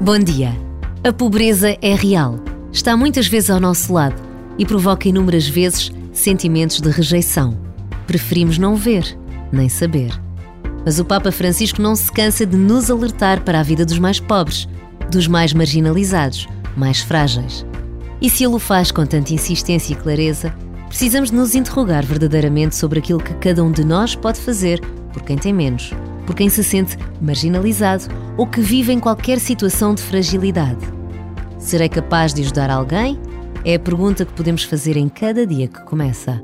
Bom dia. A pobreza é real, está muitas vezes ao nosso lado e provoca inúmeras vezes sentimentos de rejeição. Preferimos não ver, nem saber. Mas o Papa Francisco não se cansa de nos alertar para a vida dos mais pobres, dos mais marginalizados, mais frágeis. E se ele o faz com tanta insistência e clareza, precisamos de nos interrogar verdadeiramente sobre aquilo que cada um de nós pode fazer por quem tem menos por quem se sente marginalizado ou que vive em qualquer situação de fragilidade. Serei capaz de ajudar alguém? É a pergunta que podemos fazer em cada dia que começa.